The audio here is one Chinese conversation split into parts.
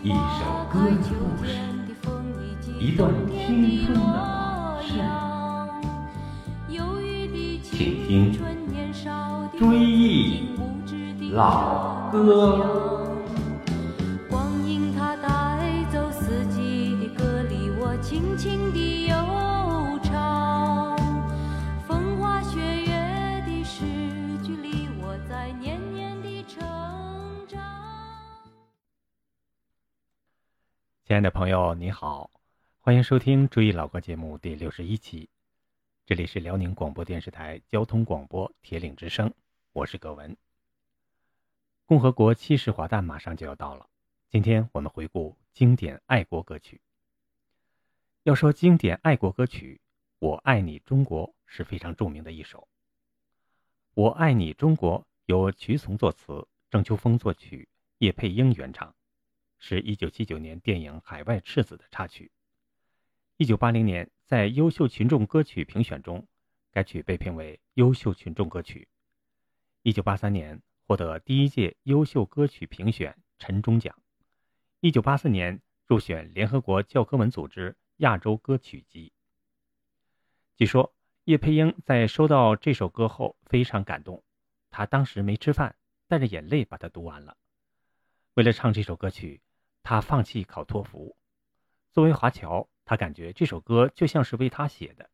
一首歌的故事，一段青春的往事，请听《追忆老歌》。光阴它带走四季的歌里，我轻轻地亲爱的朋友，你好，欢迎收听《追忆老歌》节目第六十一期，这里是辽宁广播电视台交通广播铁岭之声，我是葛文。共和国七十华诞马上就要到了，今天我们回顾经典爱国歌曲。要说经典爱国歌曲，《我爱你中国》是非常著名的一首。《我爱你中国》由曲从作词，郑秋峰作曲，叶佩英原唱。是一九七九年电影《海外赤子》的插曲。一九八零年，在优秀群众歌曲评选中，该曲被评为优秀群众歌曲。一九八三年，获得第一届优秀歌曲评选陈忠奖。一九八四年，入选联合国教科文组织亚洲歌曲集。据说叶佩英在收到这首歌后非常感动，她当时没吃饭，带着眼泪把它读完了。为了唱这首歌曲。他放弃考托福。作为华侨，他感觉这首歌就像是为他写的。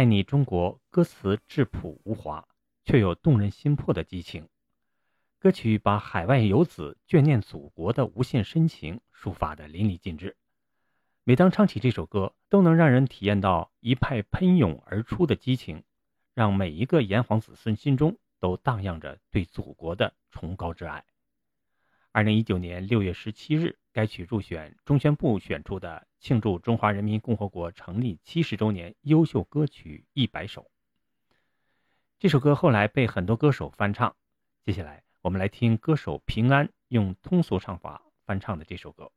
爱你中国歌词质朴无华，却有动人心魄的激情。歌曲把海外游子眷念祖国的无限深情抒发得淋漓尽致。每当唱起这首歌，都能让人体验到一派喷涌而出的激情，让每一个炎黄子孙心中都荡漾着对祖国的崇高之爱。二零一九年六月十七日，该曲入选中宣部选出的庆祝中华人民共和国成立七十周年优秀歌曲一百首。这首歌后来被很多歌手翻唱。接下来，我们来听歌手平安用通俗唱法翻唱的这首歌。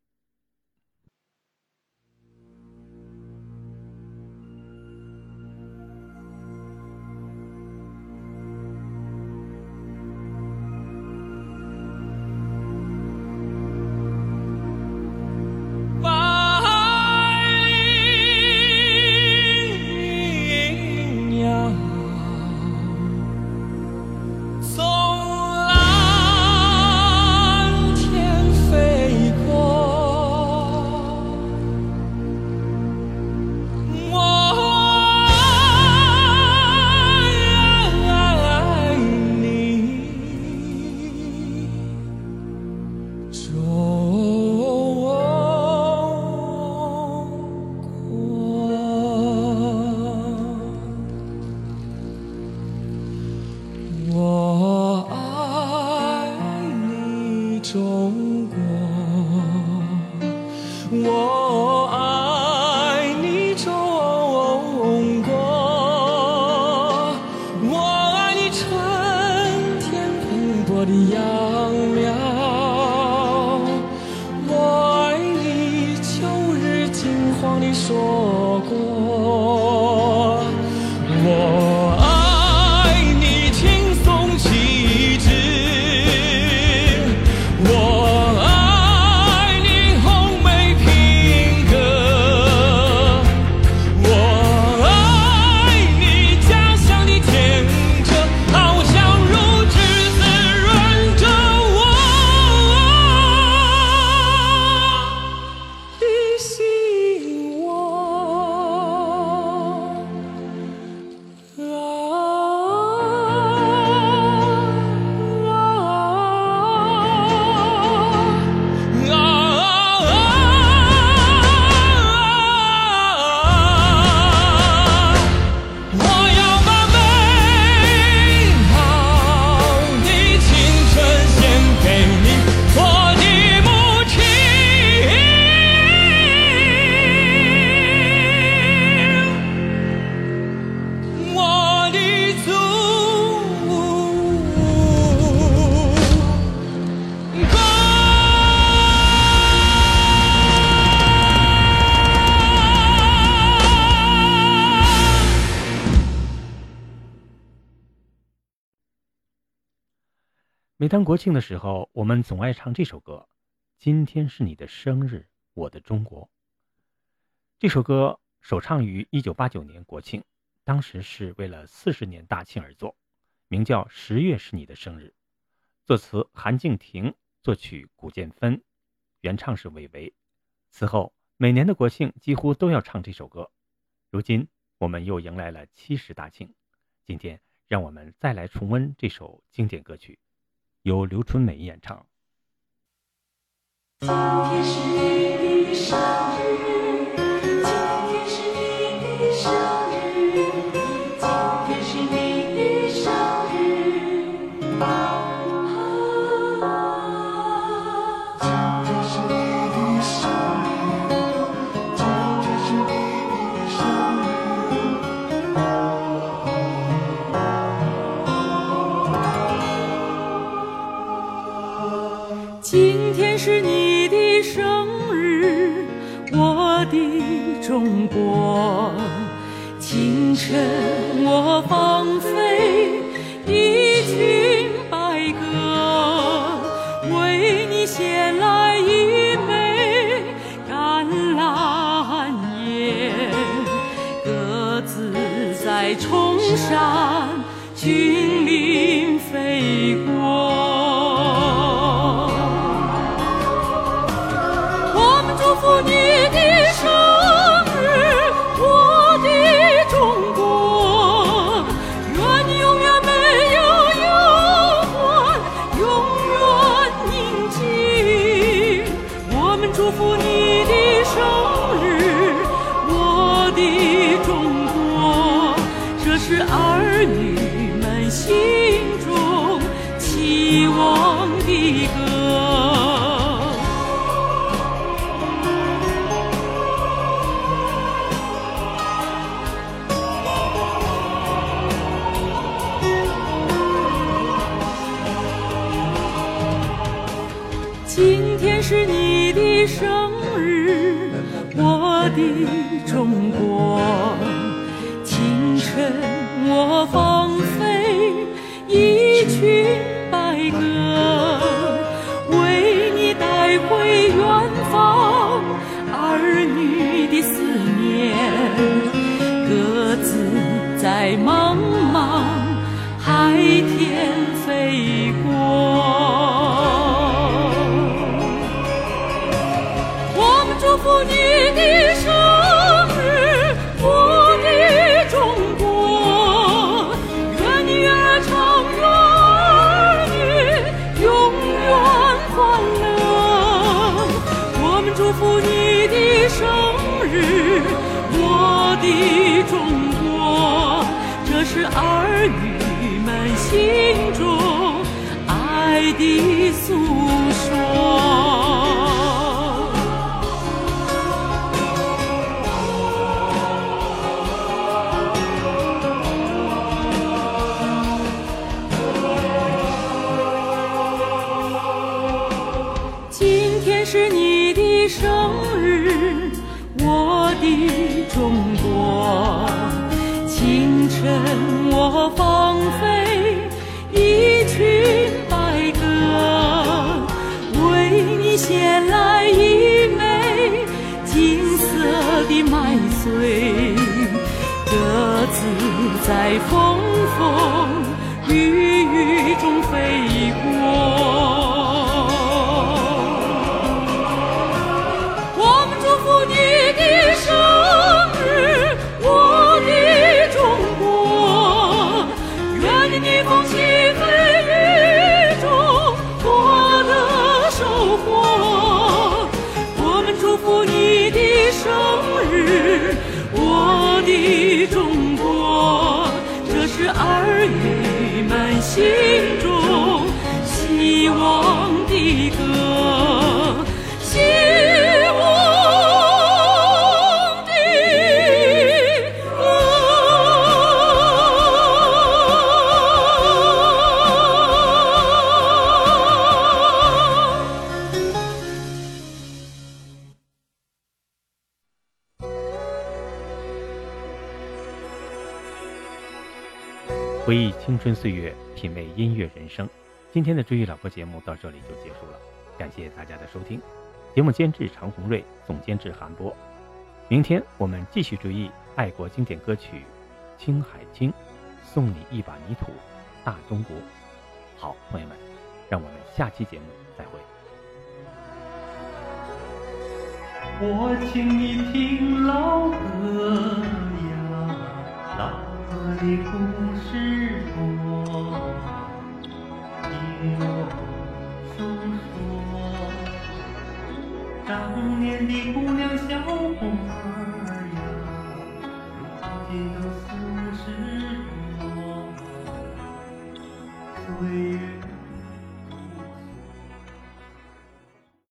每当国庆的时候，我们总爱唱这首歌。今天是你的生日，我的中国。这首歌首唱于一九八九年国庆，当时是为了四十年大庆而作，名叫《十月是你的生日》。作词韩静婷，作曲古建芬，原唱是韦唯。此后每年的国庆几乎都要唱这首歌。如今我们又迎来了七十大庆，今天让我们再来重温这首经典歌曲。由刘春美演唱。今天是你的生今天是你的生日，我的中国。清晨我放在风风雨雨中飞回忆青春岁月，品味音乐人生。今天的追忆老歌节目到这里就结束了，感谢大家的收听。节目监制常红瑞，总监制韩波。明天我们继续追忆爱国经典歌曲《青海青》，送你一把泥土，大中国。好，朋友们，让我们下期节目再会。我请你听老歌呀，老歌的故事多，听我诉说。当年的姑娘小伙